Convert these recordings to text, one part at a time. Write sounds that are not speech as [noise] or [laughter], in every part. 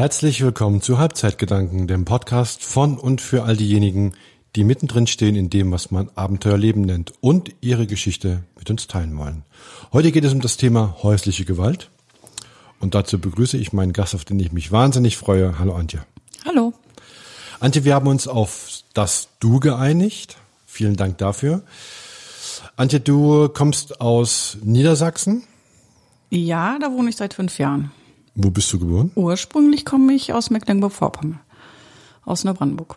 Herzlich willkommen zu Halbzeitgedanken, dem Podcast von und für all diejenigen, die mittendrin stehen in dem, was man Abenteuerleben nennt und ihre Geschichte mit uns teilen wollen. Heute geht es um das Thema häusliche Gewalt. Und dazu begrüße ich meinen Gast, auf den ich mich wahnsinnig freue. Hallo Antje. Hallo. Antje, wir haben uns auf das Du geeinigt. Vielen Dank dafür. Antje, du kommst aus Niedersachsen. Ja, da wohne ich seit fünf Jahren. Wo bist du geboren? Ursprünglich komme ich aus Mecklenburg-Vorpommern, aus Neubrandenburg.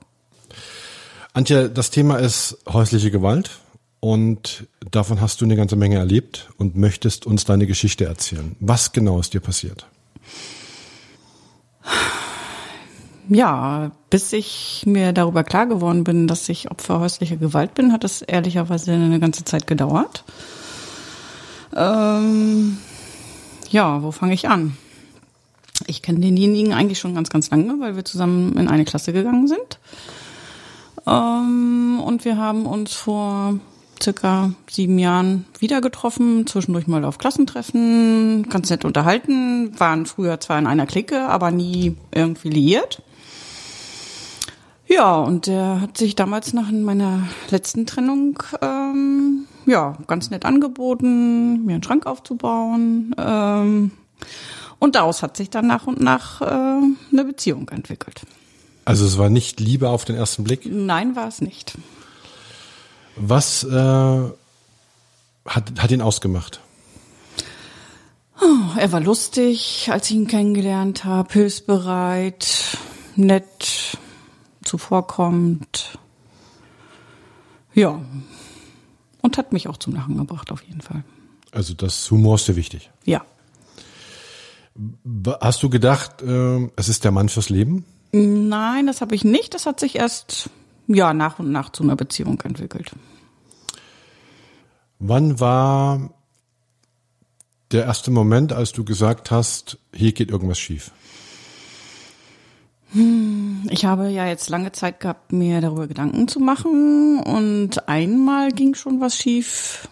Antje, das Thema ist häusliche Gewalt und davon hast du eine ganze Menge erlebt und möchtest uns deine Geschichte erzählen. Was genau ist dir passiert? Ja, bis ich mir darüber klar geworden bin, dass ich Opfer häuslicher Gewalt bin, hat es ehrlicherweise eine ganze Zeit gedauert. Ähm, ja, wo fange ich an? Ich kenne denjenigen eigentlich schon ganz, ganz lange, weil wir zusammen in eine Klasse gegangen sind. Ähm, und wir haben uns vor circa sieben Jahren wieder getroffen, zwischendurch mal auf Klassentreffen, ganz nett unterhalten, waren früher zwar in einer Clique, aber nie irgendwie liiert. Ja, und der hat sich damals nach meiner letzten Trennung ähm, ja ganz nett angeboten, mir einen Schrank aufzubauen. Ähm, und daraus hat sich dann nach und nach äh, eine Beziehung entwickelt. Also es war nicht Liebe auf den ersten Blick? Nein, war es nicht. Was äh, hat, hat ihn ausgemacht? Oh, er war lustig, als ich ihn kennengelernt habe, hilfsbereit, nett, zuvorkommend. Ja. Und hat mich auch zum Lachen gebracht, auf jeden Fall. Also das Humor ist dir wichtig? Ja. Hast du gedacht, äh, es ist der Mann fürs Leben? Nein, das habe ich nicht. Das hat sich erst ja nach und nach zu einer Beziehung entwickelt. Wann war der erste Moment, als du gesagt hast, hier geht irgendwas schief? Ich habe ja jetzt lange Zeit gehabt, mir darüber Gedanken zu machen und einmal ging schon was schief,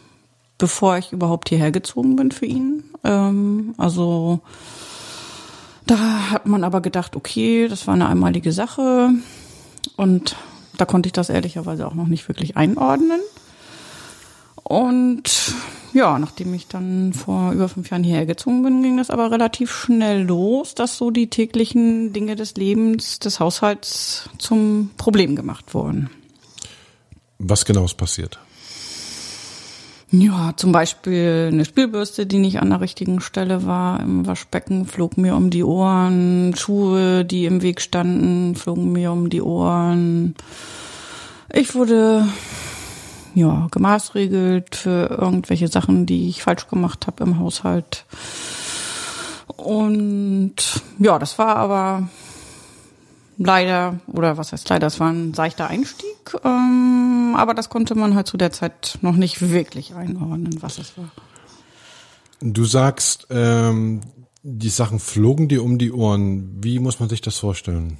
bevor ich überhaupt hierher gezogen bin für ihn. Ähm, also da hat man aber gedacht, okay, das war eine einmalige Sache und da konnte ich das ehrlicherweise auch noch nicht wirklich einordnen. Und ja, nachdem ich dann vor über fünf Jahren hierher gezogen bin, ging das aber relativ schnell los, dass so die täglichen Dinge des Lebens, des Haushalts zum Problem gemacht wurden. Was genau ist passiert? Ja, zum Beispiel eine Spielbürste, die nicht an der richtigen Stelle war im Waschbecken, flog mir um die Ohren. Schuhe, die im Weg standen, flogen mir um die Ohren. Ich wurde ja gemaßregelt für irgendwelche Sachen, die ich falsch gemacht habe im Haushalt. Und ja, das war aber leider, oder was heißt leider, es war ein seichter Einstieg, ähm, aber das konnte man halt zu der Zeit noch nicht wirklich einordnen, was es war. Du sagst, ähm, die Sachen flogen dir um die Ohren. Wie muss man sich das vorstellen?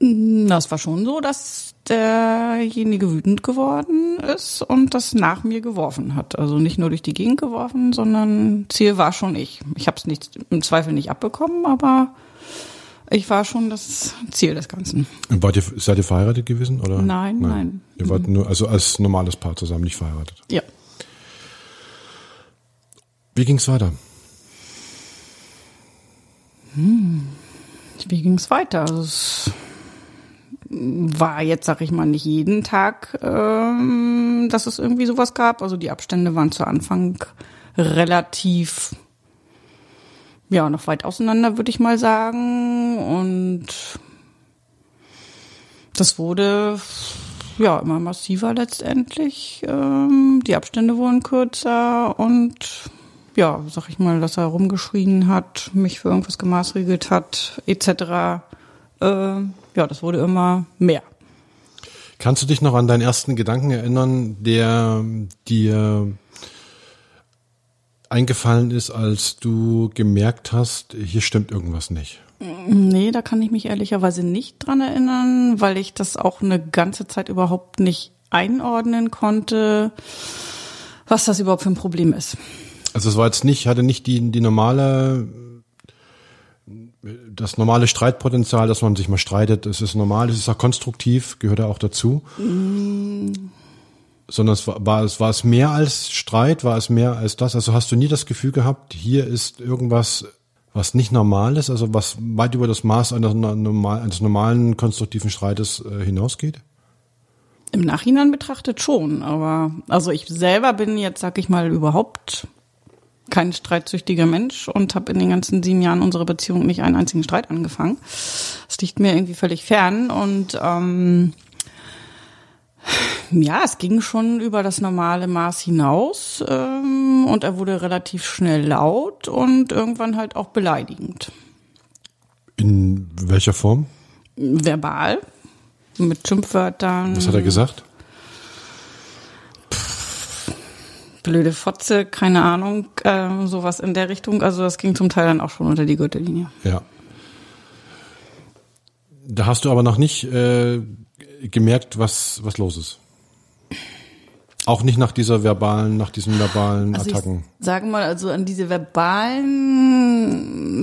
Das war schon so, dass derjenige wütend geworden ist und das nach mir geworfen hat. Also nicht nur durch die Gegend geworfen, sondern Ziel war schon ich. Ich habe es nicht im Zweifel nicht abbekommen, aber ich war schon das Ziel des Ganzen. Und wart ihr, seid ihr verheiratet gewesen? Oder? Nein, nein. nein. Ihr wart nur, also als normales Paar zusammen, nicht verheiratet. Ja. Wie ging's weiter? Hm. Wie ging's weiter? Also es war jetzt, sag ich mal, nicht jeden Tag, ähm, dass es irgendwie sowas gab. Also die Abstände waren zu Anfang relativ ja, noch weit auseinander, würde ich mal sagen. Und das wurde ja immer massiver letztendlich. Ähm, die Abstände wurden kürzer und ja, sag ich mal, dass er rumgeschrien hat, mich für irgendwas gemaßregelt hat, etc. Äh, ja, das wurde immer mehr. Kannst du dich noch an deinen ersten Gedanken erinnern, der dir eingefallen ist, als du gemerkt hast, hier stimmt irgendwas nicht? Nee, da kann ich mich ehrlicherweise nicht dran erinnern, weil ich das auch eine ganze Zeit überhaupt nicht einordnen konnte, was das überhaupt für ein Problem ist. Also es war jetzt nicht, hatte nicht die, die normale das normale Streitpotenzial, dass man sich mal streitet, das ist normal, das ist auch konstruktiv, gehört ja auch dazu. Mm. Sondern es war, war, es war es mehr als Streit, war es mehr als das? Also hast du nie das Gefühl gehabt, hier ist irgendwas, was nicht normal ist, also was weit über das Maß eines, eines normalen konstruktiven Streites äh, hinausgeht? Im Nachhinein betrachtet schon, aber also ich selber bin jetzt, sag ich mal, überhaupt kein streitsüchtiger Mensch und habe in den ganzen sieben Jahren unserer Beziehung nicht einen einzigen Streit angefangen. Das liegt mir irgendwie völlig fern und ähm, ja, es ging schon über das normale Maß hinaus ähm, und er wurde relativ schnell laut und irgendwann halt auch beleidigend. In welcher Form? Verbal, mit Schimpfwörtern. Was hat er gesagt? blöde Fotze, keine Ahnung, äh, sowas in der Richtung. Also das ging zum Teil dann auch schon unter die Gürtellinie. Ja. Da hast du aber noch nicht äh, gemerkt, was, was los ist. Auch nicht nach dieser verbalen, nach diesen verbalen also Attacken. Ich sage mal, also an diese verbalen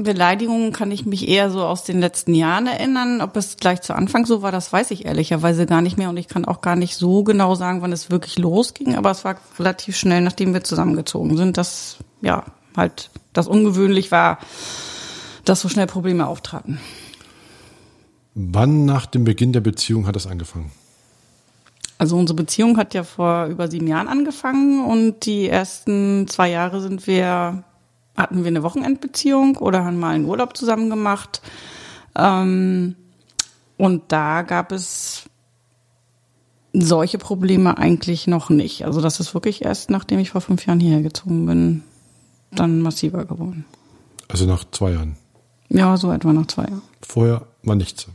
Beleidigungen kann ich mich eher so aus den letzten Jahren erinnern. Ob es gleich zu Anfang so war, das weiß ich ehrlicherweise gar nicht mehr. Und ich kann auch gar nicht so genau sagen, wann es wirklich losging. Aber es war relativ schnell, nachdem wir zusammengezogen sind, dass ja halt das ungewöhnlich war, dass so schnell Probleme auftraten. Wann nach dem Beginn der Beziehung hat das angefangen? Also unsere Beziehung hat ja vor über sieben Jahren angefangen und die ersten zwei Jahre sind wir, hatten wir eine Wochenendbeziehung oder haben mal einen Urlaub zusammen gemacht. Ähm, und da gab es solche Probleme eigentlich noch nicht. Also das ist wirklich erst, nachdem ich vor fünf Jahren hierher gezogen bin, dann massiver geworden. Also nach zwei Jahren? Ja, so etwa nach zwei Jahren. Vorher war nichts.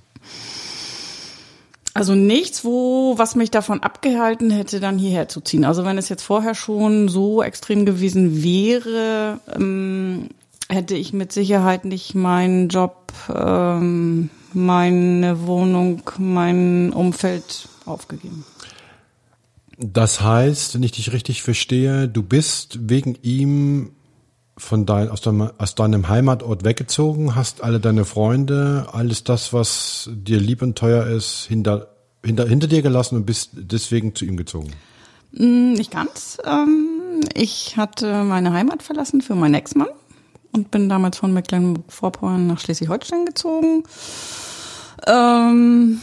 Also nichts, wo, was mich davon abgehalten hätte, dann hierher zu ziehen. Also wenn es jetzt vorher schon so extrem gewesen wäre, ähm, hätte ich mit Sicherheit nicht meinen Job, ähm, meine Wohnung, mein Umfeld aufgegeben. Das heißt, wenn ich dich richtig verstehe, du bist wegen ihm von dein, aus, deinem, aus deinem Heimatort weggezogen, hast alle deine Freunde, alles das, was dir lieb und teuer ist, hinter, hinter, hinter dir gelassen und bist deswegen zu ihm gezogen? Mm, nicht ganz. Ähm, ich hatte meine Heimat verlassen für meinen Ex-Mann und bin damals von Mecklenburg-Vorpommern nach Schleswig-Holstein gezogen. Ähm,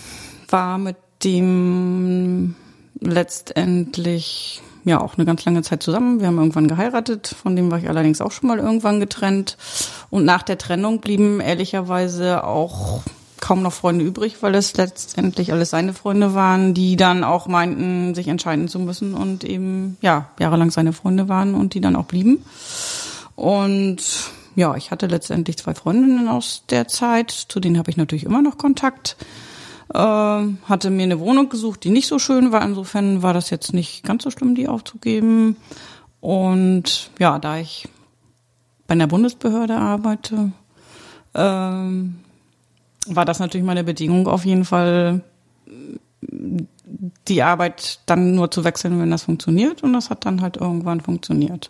war mit dem letztendlich ja auch eine ganz lange Zeit zusammen. Wir haben irgendwann geheiratet, von dem war ich allerdings auch schon mal irgendwann getrennt. Und nach der Trennung blieben ehrlicherweise auch kaum noch Freunde übrig, weil es letztendlich alles seine Freunde waren, die dann auch meinten, sich entscheiden zu müssen und eben ja jahrelang seine Freunde waren und die dann auch blieben. Und ja, ich hatte letztendlich zwei Freundinnen aus der Zeit, zu denen habe ich natürlich immer noch Kontakt. Äh, hatte mir eine Wohnung gesucht, die nicht so schön war. Insofern war das jetzt nicht ganz so schlimm, die aufzugeben. Und ja, da ich bei einer Bundesbehörde arbeite, ähm, war das natürlich meine Bedingung auf jeden Fall, die Arbeit dann nur zu wechseln, wenn das funktioniert. Und das hat dann halt irgendwann funktioniert.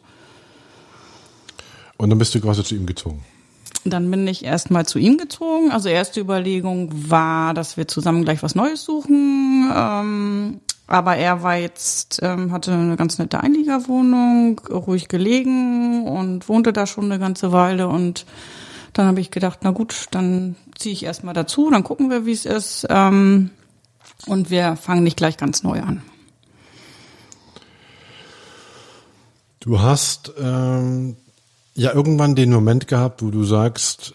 Und dann bist du quasi zu ihm gezogen. Dann bin ich erstmal zu ihm gezogen. Also erste Überlegung war, dass wir zusammen gleich was Neues suchen. Ähm, aber er war jetzt, ähm, hatte eine ganz nette Einliegerwohnung, ruhig gelegen und wohnte da schon eine ganze Weile. Und dann habe ich gedacht, na gut, dann ziehe ich erstmal dazu, dann gucken wir, wie es ist. Ähm, und wir fangen nicht gleich ganz neu an. Du hast ähm, ja irgendwann den Moment gehabt, wo du sagst,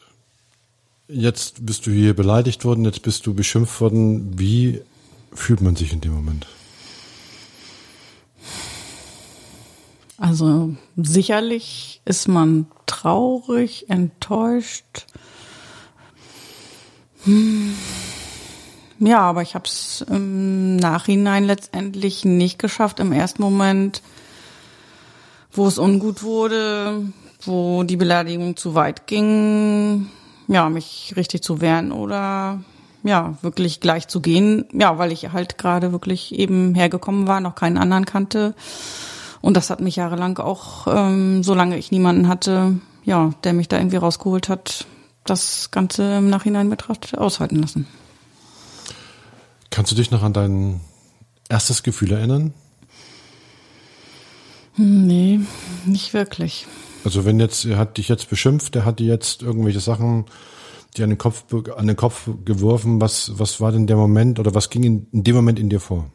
jetzt bist du hier beleidigt worden, jetzt bist du beschimpft worden. Wie fühlt man sich in dem Moment? Also sicherlich ist man traurig, enttäuscht. Hm. Ja, aber ich habe es im Nachhinein letztendlich nicht geschafft. Im ersten Moment, wo es ungut wurde, wo die Beleidigung zu weit ging, ja, mich richtig zu wehren oder ja, wirklich gleich zu gehen. Ja, weil ich halt gerade wirklich eben hergekommen war, noch keinen anderen kannte. Und das hat mich jahrelang auch, ähm, solange ich niemanden hatte, ja, der mich da irgendwie rausgeholt hat, das Ganze im Nachhinein betrachtet aushalten lassen. Kannst du dich noch an dein erstes Gefühl erinnern? Nee, nicht wirklich. Also wenn jetzt, er hat dich jetzt beschimpft, er hat dir jetzt irgendwelche Sachen dir an den Kopf, an den Kopf geworfen, was, was war denn der Moment oder was ging in, in dem Moment in dir vor?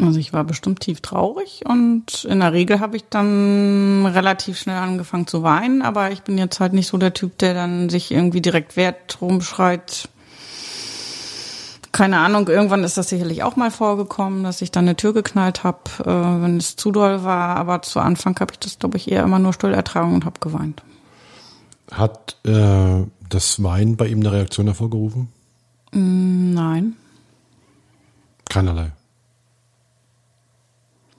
Also ich war bestimmt tief traurig und in der Regel habe ich dann relativ schnell angefangen zu weinen, aber ich bin jetzt halt nicht so der Typ, der dann sich irgendwie direkt wert rumschreit. Keine Ahnung, irgendwann ist das sicherlich auch mal vorgekommen, dass ich dann eine Tür geknallt habe, äh, wenn es zu doll war, aber zu Anfang habe ich das, glaube ich, eher immer nur still ertragen und habe geweint. Hat äh, das Weinen bei ihm eine Reaktion hervorgerufen? Mm, nein. Keinerlei.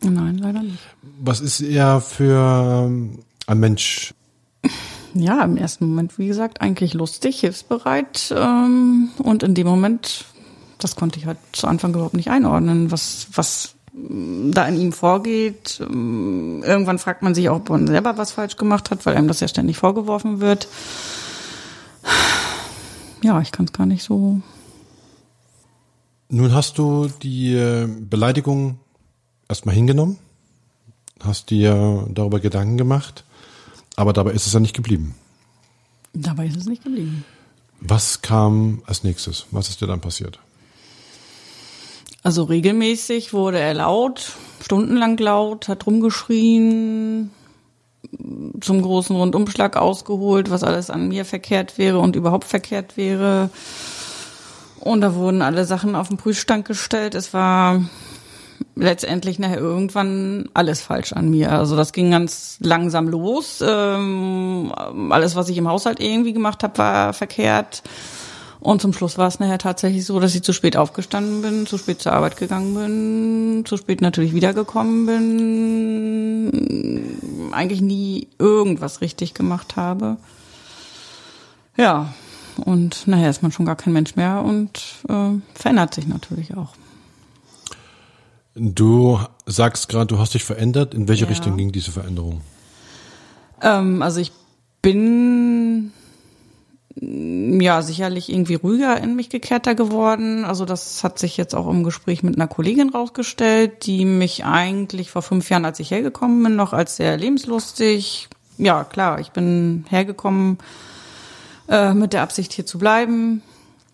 Nein, leider nicht. Was ist er für ähm, ein Mensch? Ja, im ersten Moment, wie gesagt, eigentlich lustig, hilfsbereit. Ähm, und in dem Moment, das konnte ich halt zu Anfang überhaupt nicht einordnen, was, was mm, da in ihm vorgeht. Ähm, irgendwann fragt man sich auch, ob man selber was falsch gemacht hat, weil einem das ja ständig vorgeworfen wird. Ja, ich kann es gar nicht so. Nun hast du die äh, Beleidigung erstmal hingenommen, hast dir darüber Gedanken gemacht, aber dabei ist es ja nicht geblieben. Dabei ist es nicht geblieben. Was kam als nächstes? Was ist dir dann passiert? Also regelmäßig wurde er laut, stundenlang laut, hat rumgeschrien, zum großen Rundumschlag ausgeholt, was alles an mir verkehrt wäre und überhaupt verkehrt wäre. Und da wurden alle Sachen auf den Prüfstand gestellt. Es war letztendlich nachher irgendwann alles falsch an mir. Also das ging ganz langsam los. Ähm, alles, was ich im Haushalt irgendwie gemacht habe, war verkehrt. Und zum Schluss war es nachher tatsächlich so, dass ich zu spät aufgestanden bin, zu spät zur Arbeit gegangen bin, zu spät natürlich wiedergekommen bin, eigentlich nie irgendwas richtig gemacht habe. Ja, und nachher ist man schon gar kein Mensch mehr und äh, verändert sich natürlich auch. Du sagst gerade, du hast dich verändert. In welche ja. Richtung ging diese Veränderung? Ähm, also ich bin ja sicherlich irgendwie ruhiger in mich gekehrter geworden. Also das hat sich jetzt auch im Gespräch mit einer Kollegin rausgestellt, die mich eigentlich vor fünf Jahren, als ich hergekommen bin, noch als sehr lebenslustig. Ja, klar, ich bin hergekommen äh, mit der Absicht, hier zu bleiben,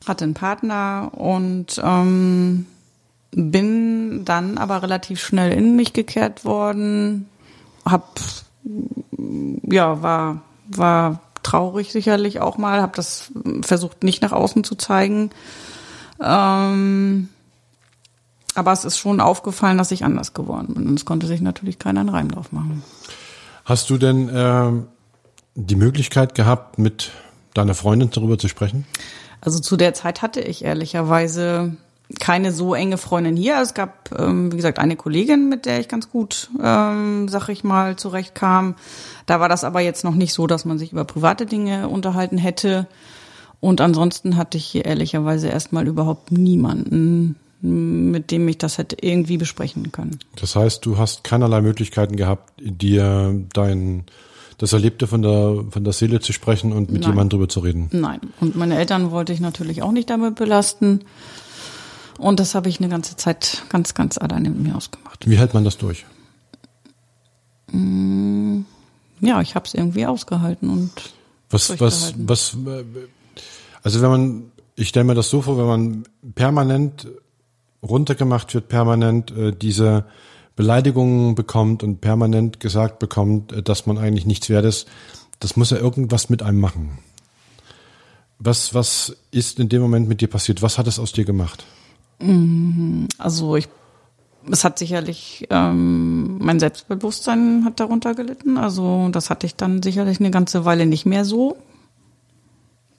hatte einen Partner und ähm, bin dann aber relativ schnell in mich gekehrt worden, hab ja war war traurig sicherlich auch mal, habe das versucht nicht nach außen zu zeigen. Ähm, aber es ist schon aufgefallen, dass ich anders geworden bin und es konnte sich natürlich keiner einen Reim drauf machen. Hast du denn äh, die Möglichkeit gehabt, mit deiner Freundin darüber zu sprechen? Also zu der Zeit hatte ich ehrlicherweise keine so enge Freundin hier. Es gab, ähm, wie gesagt, eine Kollegin, mit der ich ganz gut, ähm, sag ich mal, zurechtkam. Da war das aber jetzt noch nicht so, dass man sich über private Dinge unterhalten hätte. Und ansonsten hatte ich hier ehrlicherweise erstmal überhaupt niemanden, mit dem ich das hätte irgendwie besprechen können. Das heißt, du hast keinerlei Möglichkeiten gehabt, dir dein das Erlebte von der von der Seele zu sprechen und mit jemandem drüber zu reden. Nein. Und meine Eltern wollte ich natürlich auch nicht damit belasten. Und das habe ich eine ganze Zeit ganz, ganz alleine mit mir ausgemacht. Wie hält man das durch? Mm, ja, ich habe es irgendwie ausgehalten und was, was, was, also wenn man, ich stelle mir das so vor, wenn man permanent runtergemacht wird, permanent äh, diese Beleidigungen bekommt und permanent gesagt bekommt, äh, dass man eigentlich nichts wert ist, das muss ja irgendwas mit einem machen. Was, was ist in dem Moment mit dir passiert? Was hat es aus dir gemacht? Mhm. Also ich, es hat sicherlich ähm, mein Selbstbewusstsein hat darunter gelitten. Also das hatte ich dann sicherlich eine ganze Weile nicht mehr so.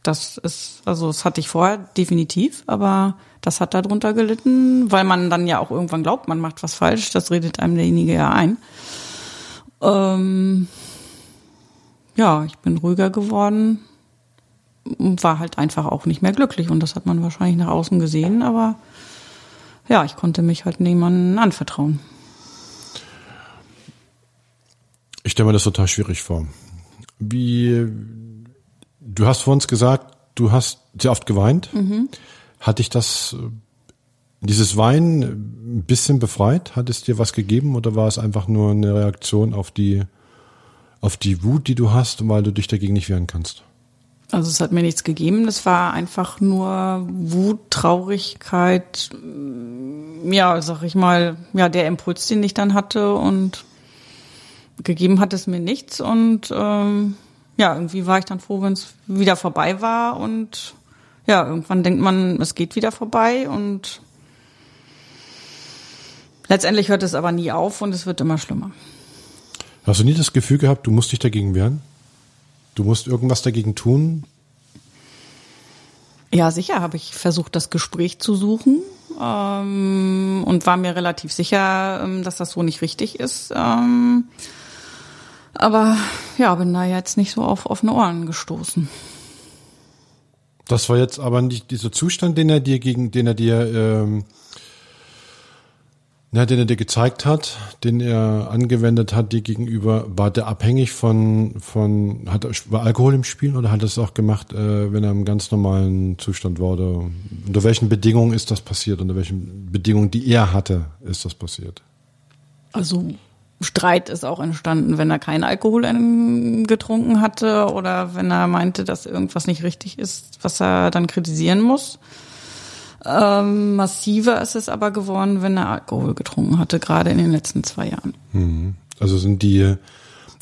Das ist, also das hatte ich vorher definitiv, aber das hat darunter gelitten, weil man dann ja auch irgendwann glaubt, man macht was falsch. Das redet einem derjenige ja ein. Ähm, ja, ich bin ruhiger geworden und war halt einfach auch nicht mehr glücklich und das hat man wahrscheinlich nach außen gesehen, aber ja, ich konnte mich halt niemandem anvertrauen. Ich stelle mir das total schwierig vor. Wie, Du hast vor uns gesagt, du hast sehr oft geweint. Mhm. Hat dich das, äh, dieses Weinen ein bisschen befreit? Hat es dir was gegeben oder war es einfach nur eine Reaktion auf die, auf die Wut, die du hast, weil du dich dagegen nicht wehren kannst? Also es hat mir nichts gegeben. Das war einfach nur Wut, Traurigkeit, ja, sag ich mal, ja, der Impuls, den ich dann hatte und gegeben hat es mir nichts und ähm, ja, irgendwie war ich dann froh, wenn es wieder vorbei war und ja, irgendwann denkt man, es geht wieder vorbei und letztendlich hört es aber nie auf und es wird immer schlimmer. Hast du nie das Gefühl gehabt, du musst dich dagegen wehren? Du musst irgendwas dagegen tun? Ja, sicher habe ich versucht, das Gespräch zu suchen ähm, und war mir relativ sicher, ähm, dass das so nicht richtig ist. Ähm, aber ja, bin da jetzt nicht so auf offene Ohren gestoßen. Das war jetzt aber nicht dieser Zustand, den er dir gegen, den er dir ähm, ja, den er dir gezeigt hat, den er angewendet hat dir gegenüber, war der abhängig von, von hat war Alkohol im Spiel oder hat er es auch gemacht, äh, wenn er im ganz normalen Zustand war? Oder unter welchen Bedingungen ist das passiert? Unter welchen Bedingungen, die er hatte, ist das passiert? Also Streit ist auch entstanden, wenn er keinen Alkohol getrunken hatte oder wenn er meinte, dass irgendwas nicht richtig ist, was er dann kritisieren muss. Ähm, massiver ist es aber geworden, wenn er Alkohol getrunken hatte, gerade in den letzten zwei Jahren. Mhm. Also sind die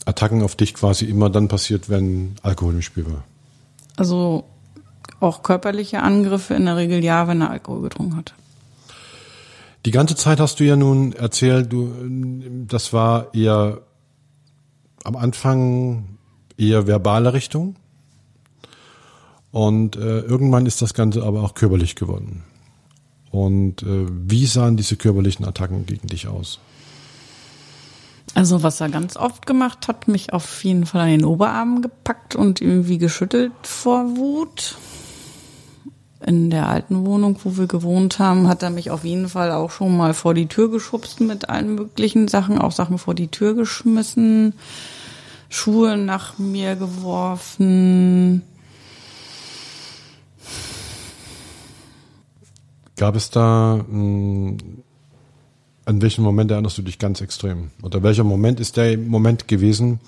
Attacken auf dich quasi immer dann passiert, wenn Alkohol im Spiel war? Also auch körperliche Angriffe in der Regel ja, wenn er Alkohol getrunken hatte. Die ganze Zeit hast du ja nun erzählt, du, das war eher am Anfang eher verbale Richtung. Und äh, irgendwann ist das Ganze aber auch körperlich geworden. Und äh, wie sahen diese körperlichen Attacken gegen dich aus? Also was er ganz oft gemacht hat, mich auf jeden Fall an den Oberarm gepackt und irgendwie geschüttelt vor Wut. In der alten Wohnung, wo wir gewohnt haben, hat er mich auf jeden Fall auch schon mal vor die Tür geschubst mit allen möglichen Sachen, auch Sachen vor die Tür geschmissen, Schuhe nach mir geworfen, Gab es da, mh, hm, an welchem Moment erinnerst du dich ganz extrem? Oder welcher Moment ist der Moment gewesen,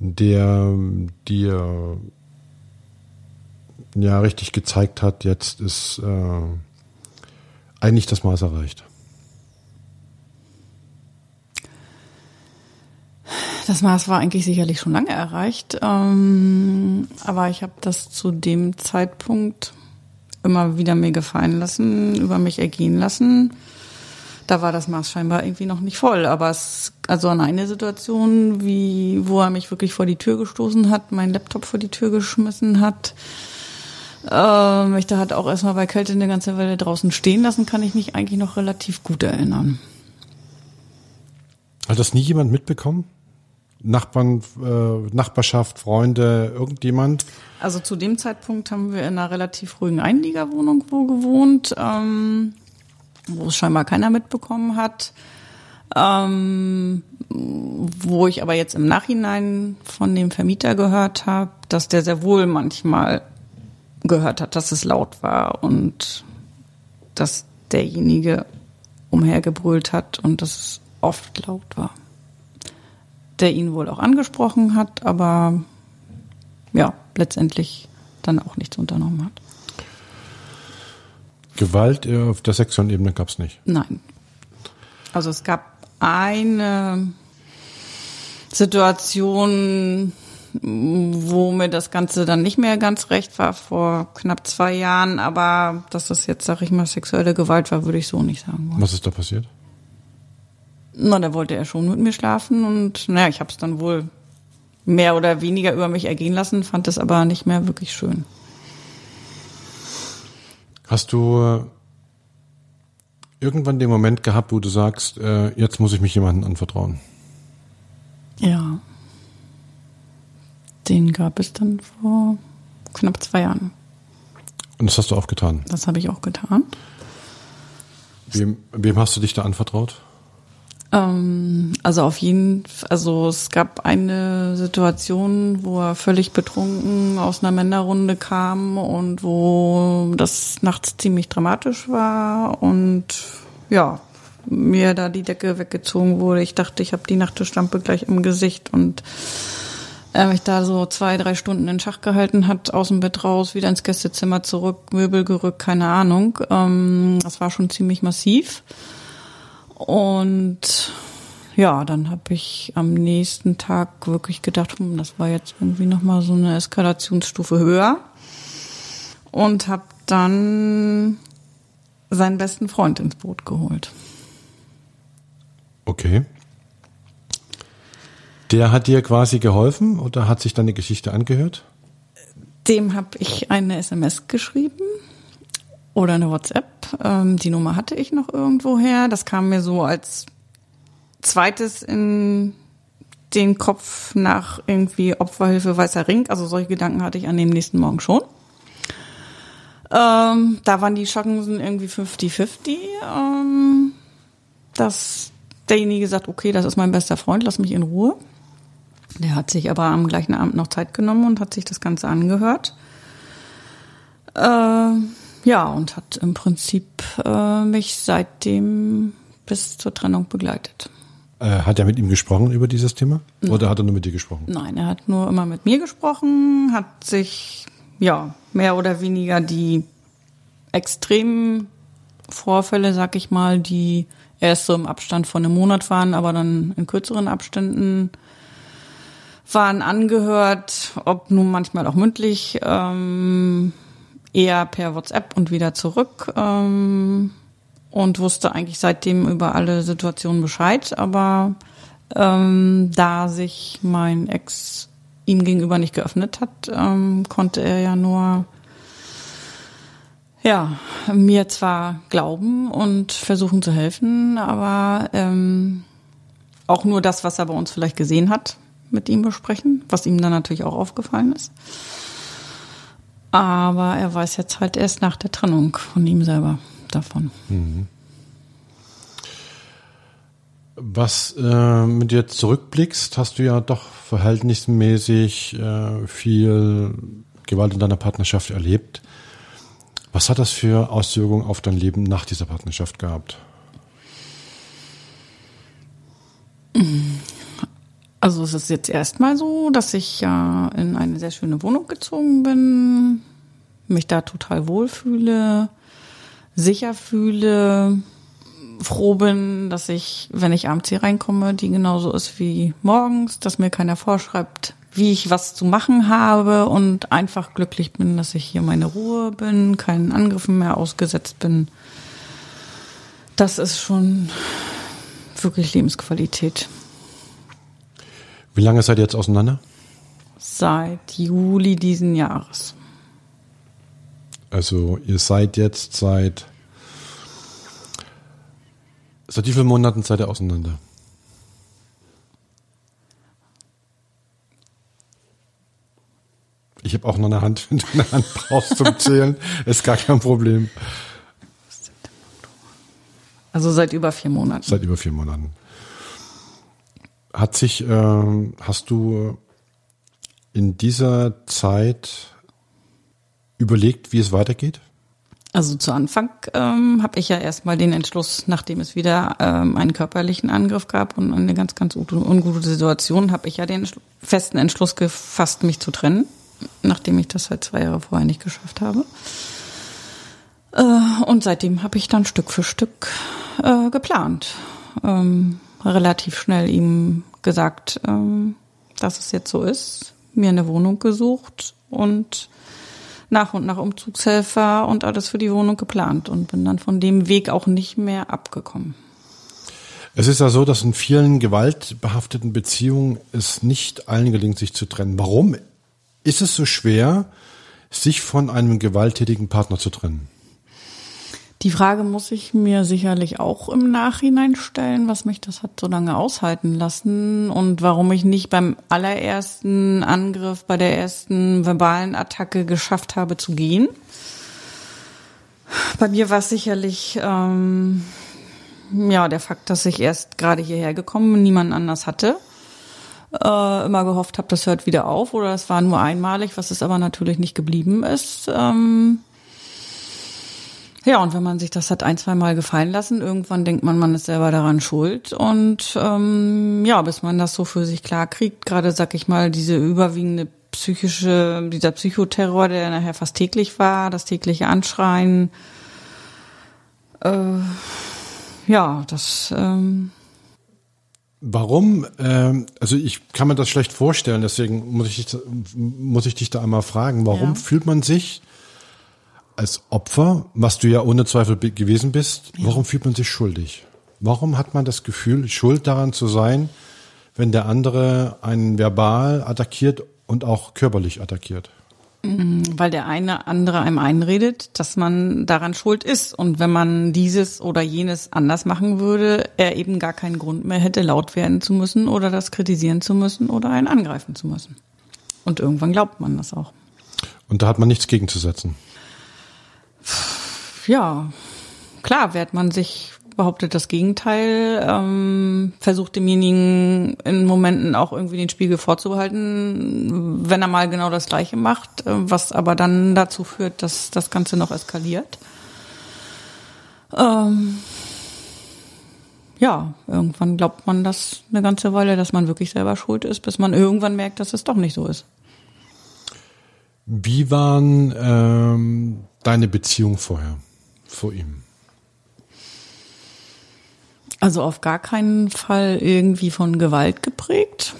der dir ja richtig gezeigt hat, jetzt ist äh, eigentlich das Maß erreicht? Das Maß war eigentlich sicherlich schon lange erreicht, ähm, aber ich habe das zu dem Zeitpunkt immer wieder mir gefallen lassen, über mich ergehen lassen. Da war das Maß scheinbar irgendwie noch nicht voll. Aber es, also an eine Situation, wie, wo er mich wirklich vor die Tür gestoßen hat, meinen Laptop vor die Tür geschmissen hat, äh, mich da hat auch erstmal bei Kälte eine ganze Weile draußen stehen lassen, kann ich mich eigentlich noch relativ gut erinnern. Hat das nie jemand mitbekommen? Nachbarn, äh, Nachbarschaft, Freunde, irgendjemand? Also zu dem Zeitpunkt haben wir in einer relativ ruhigen Einliegerwohnung wo gewohnt, ähm, wo es scheinbar keiner mitbekommen hat. Ähm, wo ich aber jetzt im Nachhinein von dem Vermieter gehört habe, dass der sehr wohl manchmal gehört hat, dass es laut war und dass derjenige umhergebrüllt hat und dass es oft laut war der ihn wohl auch angesprochen hat, aber ja, letztendlich dann auch nichts unternommen hat. Gewalt auf der sexuellen Ebene gab es nicht? Nein. Also es gab eine Situation, wo mir das Ganze dann nicht mehr ganz recht war, vor knapp zwei Jahren, aber dass das jetzt, sag ich mal, sexuelle Gewalt war, würde ich so nicht sagen. Was ist da passiert? Na, da wollte er schon mit mir schlafen und naja, ich habe es dann wohl mehr oder weniger über mich ergehen lassen, fand es aber nicht mehr wirklich schön. Hast du äh, irgendwann den Moment gehabt, wo du sagst, äh, jetzt muss ich mich jemandem anvertrauen? Ja. Den gab es dann vor knapp zwei Jahren. Und das hast du auch getan? Das habe ich auch getan. Wem, wem hast du dich da anvertraut? Ähm, also auf jeden, also es gab eine Situation, wo er völlig betrunken aus einer Männerrunde kam und wo das nachts ziemlich dramatisch war und ja, mir da die Decke weggezogen wurde. Ich dachte, ich habe die Nachttischlampe gleich im Gesicht und er mich da so zwei, drei Stunden in Schach gehalten hat, aus dem Bett raus, wieder ins Gästezimmer zurück, Möbel gerückt, keine Ahnung. Ähm, das war schon ziemlich massiv. Und ja, dann habe ich am nächsten Tag wirklich gedacht, hm, das war jetzt irgendwie nochmal so eine Eskalationsstufe höher. Und habe dann seinen besten Freund ins Boot geholt. Okay. Der hat dir quasi geholfen oder hat sich deine Geschichte angehört? Dem habe ich eine SMS geschrieben oder eine WhatsApp. Ähm, die Nummer hatte ich noch irgendwoher. Das kam mir so als zweites in den Kopf nach irgendwie Opferhilfe Weißer Ring. Also solche Gedanken hatte ich an dem nächsten Morgen schon. Ähm, da waren die Chancen irgendwie 50-50. Ähm, dass derjenige sagt, okay, das ist mein bester Freund, lass mich in Ruhe. Der hat sich aber am gleichen Abend noch Zeit genommen und hat sich das Ganze angehört. Äh, ja, und hat im Prinzip äh, mich seitdem bis zur Trennung begleitet. Äh, hat er mit ihm gesprochen über dieses Thema? Nein. Oder hat er nur mit dir gesprochen? Nein, er hat nur immer mit mir gesprochen, hat sich ja mehr oder weniger die extremen Vorfälle, sag ich mal, die erst so im Abstand von einem Monat waren, aber dann in kürzeren Abständen waren angehört, ob nun manchmal auch mündlich, ähm, eher per WhatsApp und wieder zurück ähm, und wusste eigentlich seitdem über alle Situationen Bescheid, aber ähm, da sich mein Ex ihm gegenüber nicht geöffnet hat, ähm, konnte er ja nur ja mir zwar glauben und versuchen zu helfen, aber ähm, auch nur das, was er bei uns vielleicht gesehen hat, mit ihm besprechen, was ihm dann natürlich auch aufgefallen ist. Aber er weiß jetzt halt erst nach der Trennung von ihm selber davon. Mhm. Was äh, mit dir zurückblickst, hast du ja doch verhältnismäßig äh, viel Gewalt in deiner Partnerschaft erlebt. Was hat das für Auswirkungen auf dein Leben nach dieser Partnerschaft gehabt? Also es ist jetzt erstmal so, dass ich ja in eine sehr schöne Wohnung gezogen bin, mich da total wohlfühle, sicher fühle, froh bin, dass ich, wenn ich abends hier reinkomme, die genauso ist wie morgens, dass mir keiner vorschreibt, wie ich was zu machen habe und einfach glücklich bin, dass ich hier meine Ruhe bin, keinen Angriffen mehr ausgesetzt bin. Das ist schon wirklich Lebensqualität. Wie lange seid ihr jetzt auseinander? Seit Juli diesen Jahres. Also ihr seid jetzt seit seit wie vielen Monaten seid ihr auseinander? Ich habe auch noch eine Hand, [laughs] wenn du eine Hand brauchst zum Zählen, [laughs] ist gar kein Problem. Also seit über vier Monaten. Seit über vier Monaten. Hat sich, äh, hast du in dieser Zeit überlegt, wie es weitergeht? Also zu Anfang ähm, habe ich ja erstmal den Entschluss, nachdem es wieder ähm, einen körperlichen Angriff gab und eine ganz, ganz ungute Situation, habe ich ja den festen Entschluss gefasst, mich zu trennen, nachdem ich das halt zwei Jahre vorher nicht geschafft habe. Äh, und seitdem habe ich dann Stück für Stück äh, geplant. Ähm, relativ schnell ihm gesagt, ähm, dass es jetzt so ist, mir eine Wohnung gesucht und nach und nach Umzugshelfer und alles für die Wohnung geplant und bin dann von dem Weg auch nicht mehr abgekommen. Es ist ja so, dass in vielen gewaltbehafteten Beziehungen es nicht allen gelingt, sich zu trennen. Warum ist es so schwer, sich von einem gewalttätigen Partner zu trennen? Die Frage muss ich mir sicherlich auch im Nachhinein stellen, was mich das hat so lange aushalten lassen und warum ich nicht beim allerersten Angriff, bei der ersten verbalen Attacke geschafft habe zu gehen. Bei mir war es sicherlich ähm, ja, der Fakt, dass ich erst gerade hierher gekommen bin, niemanden anders hatte. Äh, immer gehofft habe, das hört wieder auf oder es war nur einmalig, was es aber natürlich nicht geblieben ist. Ähm ja, und wenn man sich das hat ein, zwei Mal gefallen lassen, irgendwann denkt man, man ist selber daran schuld. Und ähm, ja, bis man das so für sich klar kriegt, gerade sag ich mal, diese überwiegende psychische, dieser Psychoterror, der nachher fast täglich war, das tägliche Anschreien, äh, ja, das. Ähm Warum? Ähm, also ich kann mir das schlecht vorstellen, deswegen muss ich, muss ich dich da einmal fragen. Warum ja. fühlt man sich als Opfer, was du ja ohne Zweifel gewesen bist, ja. warum fühlt man sich schuldig? Warum hat man das Gefühl, schuld daran zu sein, wenn der andere einen verbal attackiert und auch körperlich attackiert? Weil der eine andere einem einredet, dass man daran schuld ist. Und wenn man dieses oder jenes anders machen würde, er eben gar keinen Grund mehr hätte, laut werden zu müssen oder das kritisieren zu müssen oder einen angreifen zu müssen. Und irgendwann glaubt man das auch. Und da hat man nichts gegenzusetzen. Ja, klar wehrt man sich behauptet das Gegenteil, ähm, versucht demjenigen in Momenten auch irgendwie den Spiegel vorzuhalten, wenn er mal genau das Gleiche macht, äh, was aber dann dazu führt, dass das Ganze noch eskaliert. Ähm, ja, irgendwann glaubt man das eine ganze Weile, dass man wirklich selber schuld ist, bis man irgendwann merkt, dass es doch nicht so ist. Wie waren ähm, deine Beziehungen vorher, vor ihm? Also auf gar keinen Fall irgendwie von Gewalt geprägt.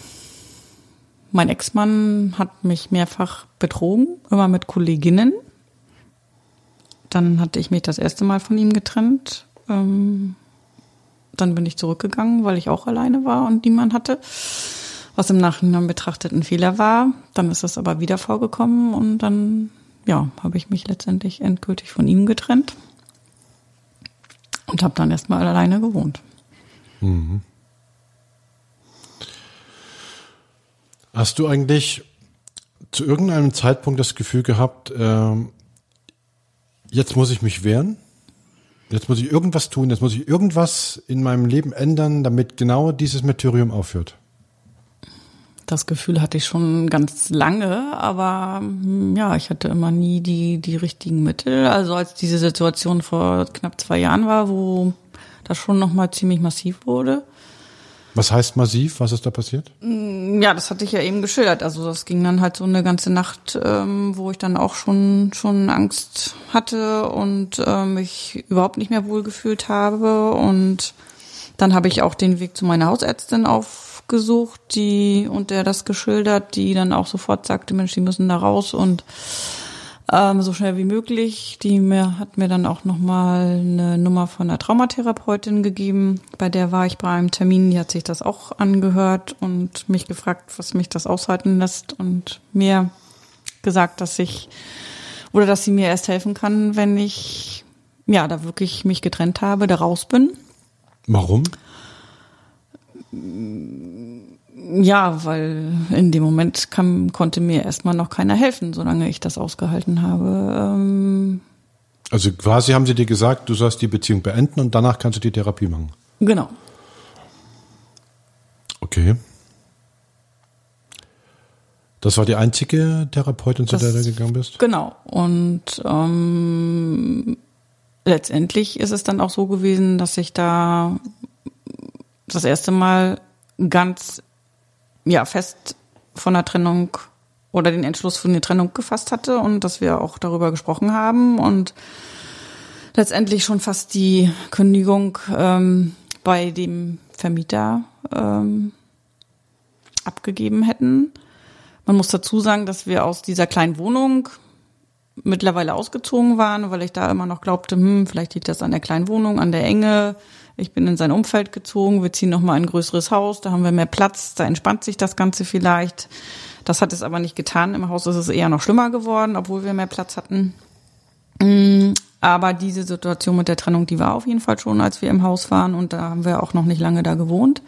Mein Ex-Mann hat mich mehrfach betrogen, immer mit Kolleginnen. Dann hatte ich mich das erste Mal von ihm getrennt. Ähm, dann bin ich zurückgegangen, weil ich auch alleine war und niemand hatte. Was im Nachhinein betrachtet ein Fehler war. Dann ist das aber wieder vorgekommen und dann, ja, habe ich mich letztendlich endgültig von ihm getrennt und habe dann erstmal alleine gewohnt. Mhm. Hast du eigentlich zu irgendeinem Zeitpunkt das Gefühl gehabt, äh, jetzt muss ich mich wehren? Jetzt muss ich irgendwas tun, jetzt muss ich irgendwas in meinem Leben ändern, damit genau dieses Martyrium aufhört? Das Gefühl hatte ich schon ganz lange, aber hm, ja, ich hatte immer nie die, die richtigen Mittel. Also als diese Situation vor knapp zwei Jahren war, wo das schon nochmal ziemlich massiv wurde. Was heißt massiv? Was ist da passiert? Mm, ja, das hatte ich ja eben geschildert. Also das ging dann halt so eine ganze Nacht, ähm, wo ich dann auch schon schon Angst hatte und äh, mich überhaupt nicht mehr wohlgefühlt habe. Und dann habe ich auch den Weg zu meiner Hausärztin aufgesucht, die und der das geschildert, die dann auch sofort sagte, Mensch, die müssen da raus und ähm, so schnell wie möglich. Die mir, hat mir dann auch nochmal eine Nummer von einer Traumatherapeutin gegeben. Bei der war ich bei einem Termin, die hat sich das auch angehört und mich gefragt, was mich das aushalten lässt und mir gesagt, dass ich oder dass sie mir erst helfen kann, wenn ich ja da wirklich mich getrennt habe, da raus bin. Warum? Ja, weil in dem Moment kam, konnte mir erstmal noch keiner helfen, solange ich das ausgehalten habe. Ähm also quasi haben sie dir gesagt, du sollst die Beziehung beenden und danach kannst du die Therapie machen. Genau. Okay. Das war die einzige Therapeutin, zu der du gegangen bist? Genau. Und ähm, letztendlich ist es dann auch so gewesen, dass ich da das erste Mal ganz ja fest von der Trennung oder den Entschluss für eine Trennung gefasst hatte und dass wir auch darüber gesprochen haben und letztendlich schon fast die Kündigung ähm, bei dem Vermieter ähm, abgegeben hätten. Man muss dazu sagen, dass wir aus dieser kleinen Wohnung mittlerweile ausgezogen waren, weil ich da immer noch glaubte, hm, vielleicht liegt das an der kleinen Wohnung, an der Enge, ich bin in sein Umfeld gezogen, wir ziehen nochmal ein größeres Haus, da haben wir mehr Platz, da entspannt sich das Ganze vielleicht. Das hat es aber nicht getan. Im Haus ist es eher noch schlimmer geworden, obwohl wir mehr Platz hatten. Mm, aber diese Situation mit der Trennung, die war auf jeden Fall schon, als wir im Haus waren und da haben wir auch noch nicht lange da gewohnt.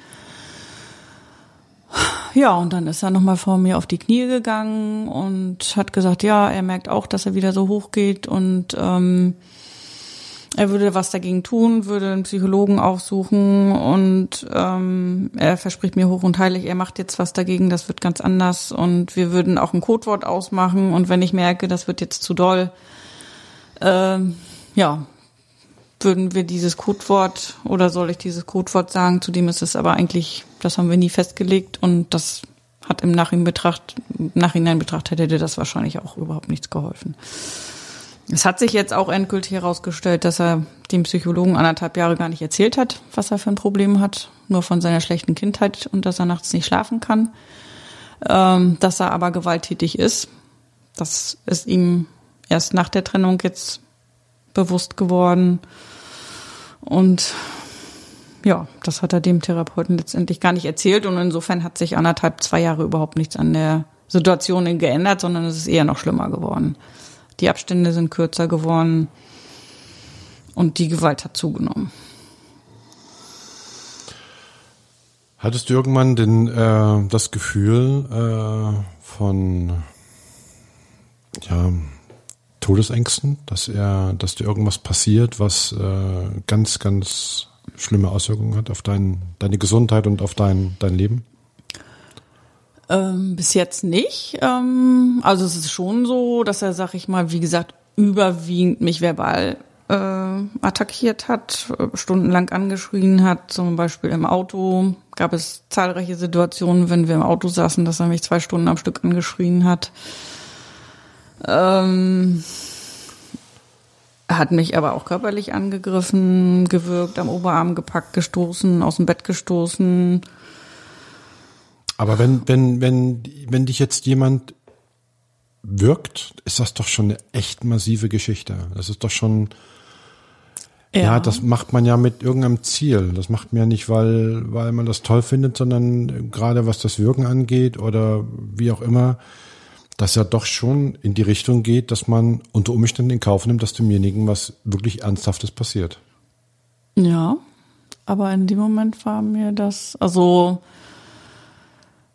Ja, und dann ist er nochmal vor mir auf die Knie gegangen und hat gesagt, ja, er merkt auch, dass er wieder so hoch geht und ähm, er würde was dagegen tun, würde einen Psychologen aufsuchen und ähm, er verspricht mir hoch und heilig, er macht jetzt was dagegen, das wird ganz anders und wir würden auch ein Codewort ausmachen und wenn ich merke, das wird jetzt zu doll, ähm, ja, würden wir dieses Codewort oder soll ich dieses Codewort sagen, zudem ist es aber eigentlich, das haben wir nie festgelegt und das hat im Nachhinein betracht, Nachhinein betrachtet hätte das wahrscheinlich auch überhaupt nichts geholfen. Es hat sich jetzt auch endgültig herausgestellt, dass er dem Psychologen anderthalb Jahre gar nicht erzählt hat, was er für ein Problem hat, nur von seiner schlechten Kindheit und dass er nachts nicht schlafen kann, ähm, dass er aber gewalttätig ist. Das ist ihm erst nach der Trennung jetzt bewusst geworden. Und ja, das hat er dem Therapeuten letztendlich gar nicht erzählt und insofern hat sich anderthalb, zwei Jahre überhaupt nichts an der Situation geändert, sondern es ist eher noch schlimmer geworden. Die Abstände sind kürzer geworden und die Gewalt hat zugenommen. Hattest du irgendwann den, äh, das Gefühl äh, von ja, Todesängsten, dass er, dass dir irgendwas passiert, was äh, ganz, ganz schlimme Auswirkungen hat auf dein, deine Gesundheit und auf dein, dein Leben? Ähm, bis jetzt nicht. Ähm, also es ist schon so, dass er, sag ich mal, wie gesagt, überwiegend mich verbal äh, attackiert hat, äh, stundenlang angeschrien hat. Zum Beispiel im Auto gab es zahlreiche Situationen, wenn wir im Auto saßen, dass er mich zwei Stunden am Stück angeschrien hat. Ähm, hat mich aber auch körperlich angegriffen, gewürgt, am Oberarm gepackt, gestoßen, aus dem Bett gestoßen. Aber wenn, wenn, wenn, wenn dich jetzt jemand wirkt, ist das doch schon eine echt massive Geschichte. Das ist doch schon, ja. ja. das macht man ja mit irgendeinem Ziel. Das macht man ja nicht, weil, weil man das toll findet, sondern gerade was das Wirken angeht oder wie auch immer, dass ja doch schon in die Richtung geht, dass man unter Umständen in Kauf nimmt, dass demjenigen was wirklich Ernsthaftes passiert. Ja, aber in dem Moment war mir das, also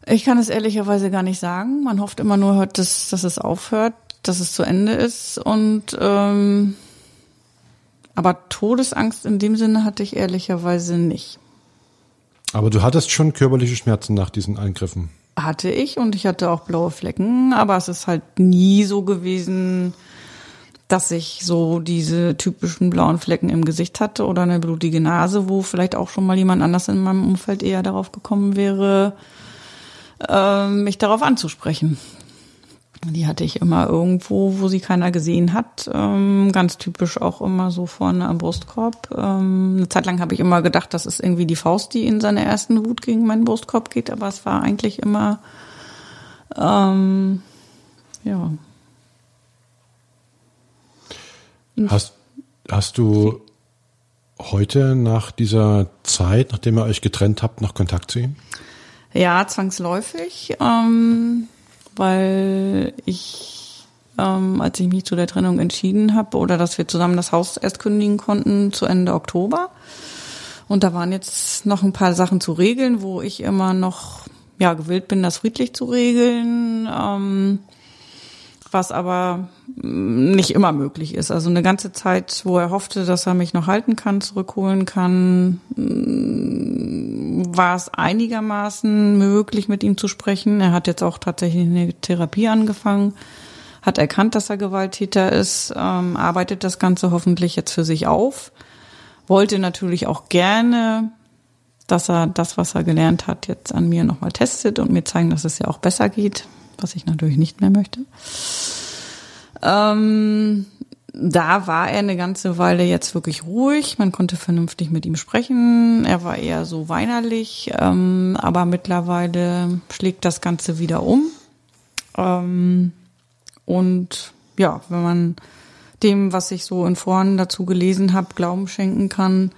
ich kann es ehrlicherweise gar nicht sagen. Man hofft immer nur, dass, dass es aufhört, dass es zu Ende ist. Und ähm, aber Todesangst in dem Sinne hatte ich ehrlicherweise nicht. Aber du hattest schon körperliche Schmerzen nach diesen Eingriffen. Hatte ich und ich hatte auch blaue Flecken, aber es ist halt nie so gewesen, dass ich so diese typischen blauen Flecken im Gesicht hatte oder eine blutige Nase, wo vielleicht auch schon mal jemand anders in meinem Umfeld eher darauf gekommen wäre, äh, mich darauf anzusprechen. Die hatte ich immer irgendwo, wo sie keiner gesehen hat. Ähm, ganz typisch auch immer so vorne am Brustkorb. Ähm, eine Zeit lang habe ich immer gedacht, das ist irgendwie die Faust, die in seiner ersten Wut gegen meinen Brustkorb geht, aber es war eigentlich immer ähm, ja. Hast, hast du heute nach dieser Zeit, nachdem ihr euch getrennt habt, noch Kontakt zu ihm? Ja, zwangsläufig, ähm, weil ich, ähm, als ich mich zu der Trennung entschieden habe oder dass wir zusammen das Haus erst kündigen konnten, zu Ende Oktober. Und da waren jetzt noch ein paar Sachen zu regeln, wo ich immer noch ja gewillt bin, das friedlich zu regeln. Ähm, was aber nicht immer möglich ist. Also eine ganze Zeit, wo er hoffte, dass er mich noch halten kann, zurückholen kann, war es einigermaßen möglich, mit ihm zu sprechen. Er hat jetzt auch tatsächlich eine Therapie angefangen, hat erkannt, dass er Gewalttäter ist, ähm, arbeitet das Ganze hoffentlich jetzt für sich auf, wollte natürlich auch gerne, dass er das, was er gelernt hat, jetzt an mir nochmal testet und mir zeigen, dass es ja auch besser geht, was ich natürlich nicht mehr möchte. Ähm, da war er eine ganze Weile jetzt wirklich ruhig. Man konnte vernünftig mit ihm sprechen. Er war eher so weinerlich, ähm, aber mittlerweile schlägt das Ganze wieder um. Ähm, und ja, wenn man dem, was ich so in Foren dazu gelesen habe, Glauben schenken kann,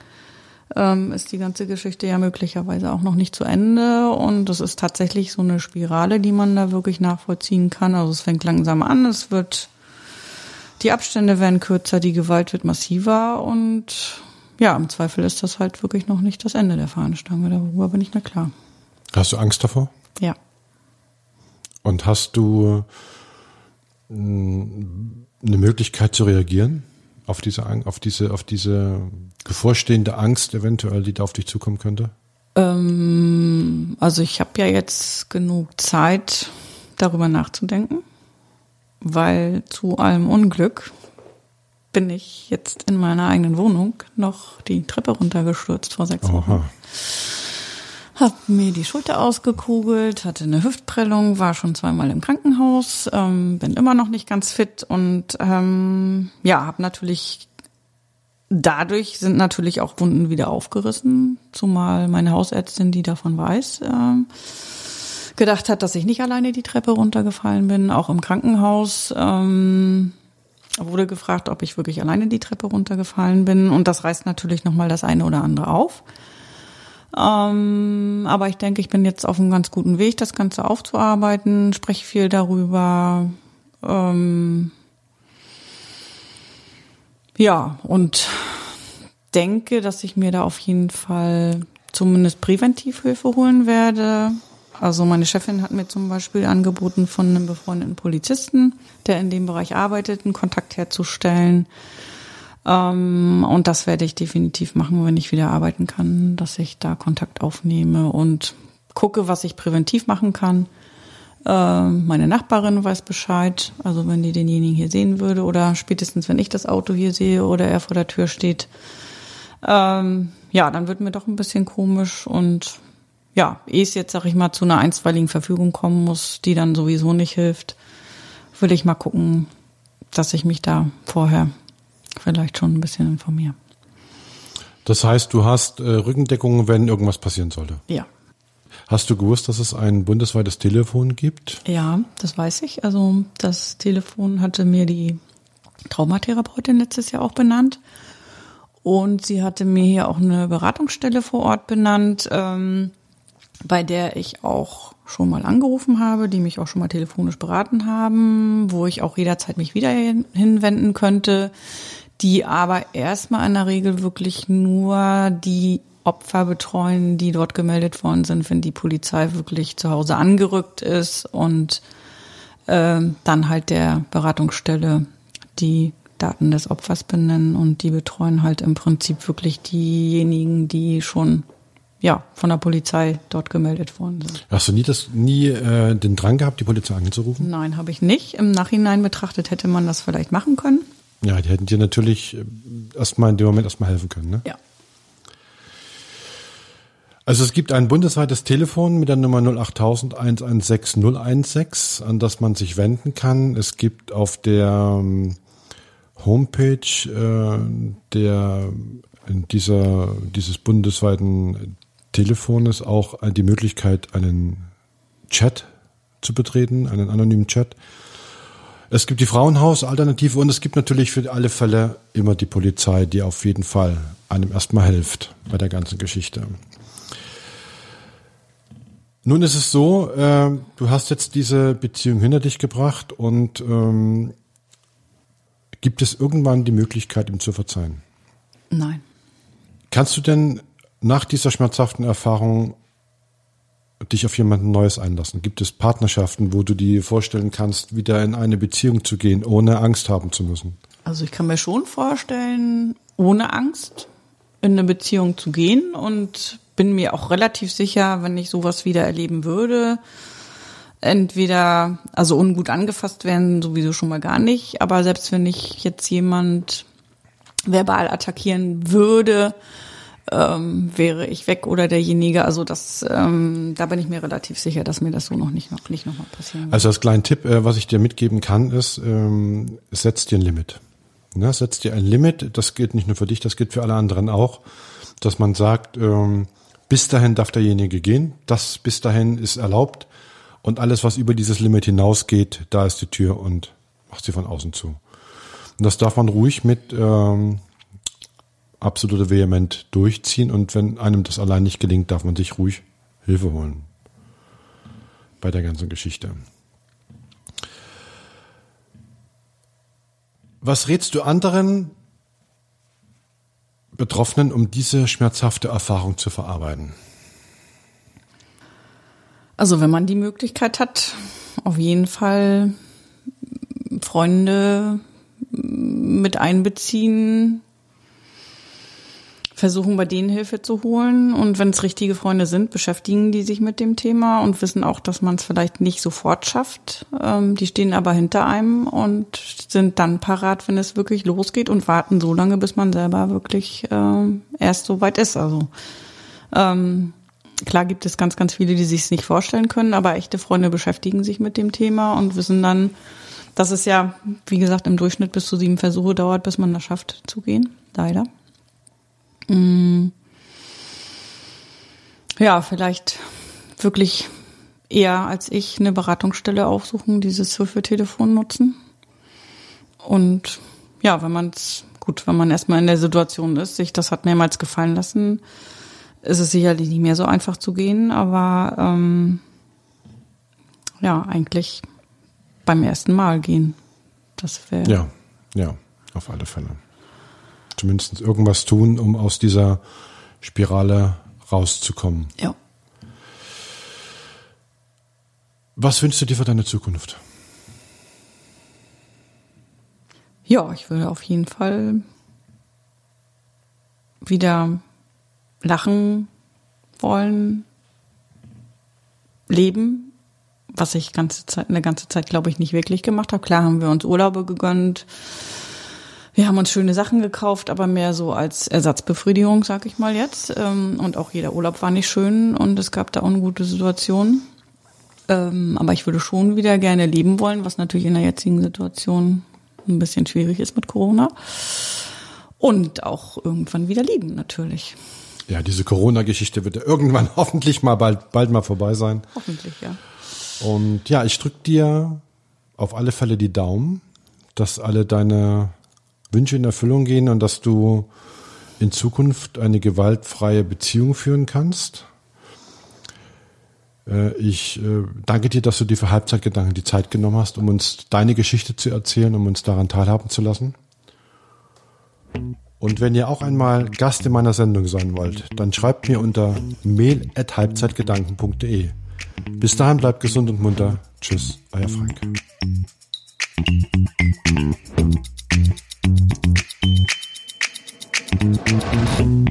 ähm, ist die ganze Geschichte ja möglicherweise auch noch nicht zu Ende. Und das ist tatsächlich so eine Spirale, die man da wirklich nachvollziehen kann. Also es fängt langsam an, es wird die Abstände werden kürzer, die Gewalt wird massiver und ja, im Zweifel ist das halt wirklich noch nicht das Ende der Fahnenstange. Darüber bin ich mir klar. Hast du Angst davor? Ja. Und hast du mm, eine Möglichkeit zu reagieren? Auf diese, auf diese, auf diese bevorstehende Angst eventuell, die da auf dich zukommen könnte? Ähm, also ich habe ja jetzt genug Zeit, darüber nachzudenken, weil zu allem Unglück bin ich jetzt in meiner eigenen Wohnung noch die Treppe runtergestürzt vor sechs Wochen. Aha. Hab mir die Schulter ausgekugelt, hatte eine Hüftprellung, war schon zweimal im Krankenhaus, ähm, bin immer noch nicht ganz fit und ähm, ja, habe natürlich dadurch sind natürlich auch Wunden wieder aufgerissen, zumal meine Hausärztin, die davon weiß, ähm, gedacht hat, dass ich nicht alleine die Treppe runtergefallen bin, auch im Krankenhaus. Ähm, wurde gefragt, ob ich wirklich alleine die Treppe runtergefallen bin. Und das reißt natürlich nochmal das eine oder andere auf. Ähm, aber ich denke, ich bin jetzt auf einem ganz guten Weg, das Ganze aufzuarbeiten, spreche viel darüber. Ähm, ja, und denke, dass ich mir da auf jeden Fall zumindest Präventivhilfe holen werde. Also meine Chefin hat mir zum Beispiel angeboten, von einem befreundeten Polizisten, der in dem Bereich arbeitet, einen Kontakt herzustellen. Ähm, und das werde ich definitiv machen, wenn ich wieder arbeiten kann, dass ich da Kontakt aufnehme und gucke, was ich präventiv machen kann. Ähm, meine Nachbarin weiß Bescheid, also wenn die denjenigen hier sehen würde oder spätestens wenn ich das Auto hier sehe oder er vor der Tür steht, ähm, ja, dann wird mir doch ein bisschen komisch und ja, ehe es jetzt, sag ich mal, zu einer einstweiligen Verfügung kommen muss, die dann sowieso nicht hilft, will ich mal gucken, dass ich mich da vorher vielleicht schon ein bisschen informiere. Das heißt, du hast äh, Rückendeckung, wenn irgendwas passieren sollte? Ja. Hast du gewusst, dass es ein bundesweites Telefon gibt? Ja, das weiß ich. Also das Telefon hatte mir die Traumatherapeutin letztes Jahr auch benannt. Und sie hatte mir hier auch eine Beratungsstelle vor Ort benannt, ähm, bei der ich auch schon mal angerufen habe, die mich auch schon mal telefonisch beraten haben, wo ich auch jederzeit mich wieder hinwenden könnte, die aber erstmal in der Regel wirklich nur die Opfer betreuen, die dort gemeldet worden sind, wenn die Polizei wirklich zu Hause angerückt ist und äh, dann halt der Beratungsstelle die Daten des Opfers benennen und die betreuen halt im Prinzip wirklich diejenigen, die schon ja von der Polizei dort gemeldet worden sind. Hast du nie das nie äh, den Drang gehabt, die Polizei anzurufen? Nein, habe ich nicht. Im Nachhinein betrachtet hätte man das vielleicht machen können. Ja, die hätten dir natürlich äh, erstmal in dem Moment erstmal helfen können, ne? Ja. Also es gibt ein bundesweites Telefon mit der Nummer 08000 116 016, an das man sich wenden kann. Es gibt auf der ähm, Homepage äh, der dieser dieses bundesweiten Telefones auch die Möglichkeit, einen Chat zu betreten, einen anonymen Chat. Es gibt die Frauenhaus-Alternative und es gibt natürlich für alle Fälle immer die Polizei, die auf jeden Fall einem erstmal hilft bei der ganzen Geschichte. Nun ist es so, äh, du hast jetzt diese Beziehung hinter dich gebracht und ähm, gibt es irgendwann die Möglichkeit, ihm zu verzeihen? Nein. Kannst du denn nach dieser schmerzhaften Erfahrung dich auf jemanden Neues einlassen? Gibt es Partnerschaften, wo du dir vorstellen kannst, wieder in eine Beziehung zu gehen, ohne Angst haben zu müssen? Also ich kann mir schon vorstellen, ohne Angst in eine Beziehung zu gehen und bin mir auch relativ sicher, wenn ich sowas wieder erleben würde, entweder, also ungut angefasst werden sowieso schon mal gar nicht, aber selbst wenn ich jetzt jemand verbal attackieren würde, ähm, wäre ich weg oder derjenige. Also das, ähm, da bin ich mir relativ sicher, dass mir das so noch nicht noch nicht noch mal passieren wird. Also als kleinen Tipp, äh, was ich dir mitgeben kann, ist, ähm, setz dir ein Limit. Ne, setz dir ein Limit. Das gilt nicht nur für dich, das gilt für alle anderen auch, dass man sagt, ähm, bis dahin darf derjenige gehen. Das bis dahin ist erlaubt. Und alles, was über dieses Limit hinausgeht, da ist die Tür und macht sie von außen zu. Und das darf man ruhig mit ähm, absolute Vehement durchziehen und wenn einem das allein nicht gelingt, darf man sich ruhig Hilfe holen bei der ganzen Geschichte. Was rätst du anderen Betroffenen, um diese schmerzhafte Erfahrung zu verarbeiten? Also wenn man die Möglichkeit hat, auf jeden Fall Freunde, mit einbeziehen, versuchen bei denen Hilfe zu holen und wenn es richtige Freunde sind, beschäftigen die sich mit dem Thema und wissen auch, dass man es vielleicht nicht sofort schafft. Ähm, die stehen aber hinter einem und sind dann parat, wenn es wirklich losgeht und warten so lange, bis man selber wirklich äh, erst so weit ist. Also ähm, klar gibt es ganz, ganz viele, die sich es nicht vorstellen können, aber echte Freunde beschäftigen sich mit dem Thema und wissen dann, dass es ja, wie gesagt, im Durchschnitt bis zu sieben Versuche dauert, bis man das schafft zu gehen. Leider. Mm. Ja, vielleicht wirklich eher als ich eine Beratungsstelle aufsuchen, dieses Hilfetelefon nutzen. Und ja, wenn man es, gut, wenn man erstmal in der Situation ist, sich das hat mehrmals gefallen lassen, ist es sicherlich nicht mehr so einfach zu gehen, aber ähm, ja, eigentlich beim ersten Mal gehen. Das wäre. Ja, ja, auf alle Fälle zumindest irgendwas tun, um aus dieser Spirale rauszukommen. Ja. Was wünschst du dir für deine Zukunft? Ja, ich würde auf jeden Fall wieder lachen wollen, leben, was ich ganze Zeit, eine ganze Zeit, glaube ich, nicht wirklich gemacht habe. Klar haben wir uns Urlaube gegönnt, wir haben uns schöne Sachen gekauft, aber mehr so als Ersatzbefriedigung, sag ich mal jetzt. Ähm, und auch jeder Urlaub war nicht schön und es gab da ungute Situationen. Ähm, aber ich würde schon wieder gerne leben wollen, was natürlich in der jetzigen Situation ein bisschen schwierig ist mit Corona. Und auch irgendwann wieder lieben, natürlich. Ja, diese Corona-Geschichte wird ja irgendwann [laughs] hoffentlich mal bald, bald mal vorbei sein. Hoffentlich, ja. Und ja, ich drück dir auf alle Fälle die Daumen, dass alle deine Wünsche in Erfüllung gehen und dass du in Zukunft eine gewaltfreie Beziehung führen kannst. Äh, ich äh, danke dir, dass du dir für Halbzeitgedanken die Zeit genommen hast, um uns deine Geschichte zu erzählen, um uns daran teilhaben zu lassen. Und wenn ihr auch einmal Gast in meiner Sendung sein wollt, dann schreibt mir unter mail.halbzeitgedanken.de. Bis dahin bleibt gesund und munter. Tschüss, euer Frank. Thank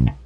you.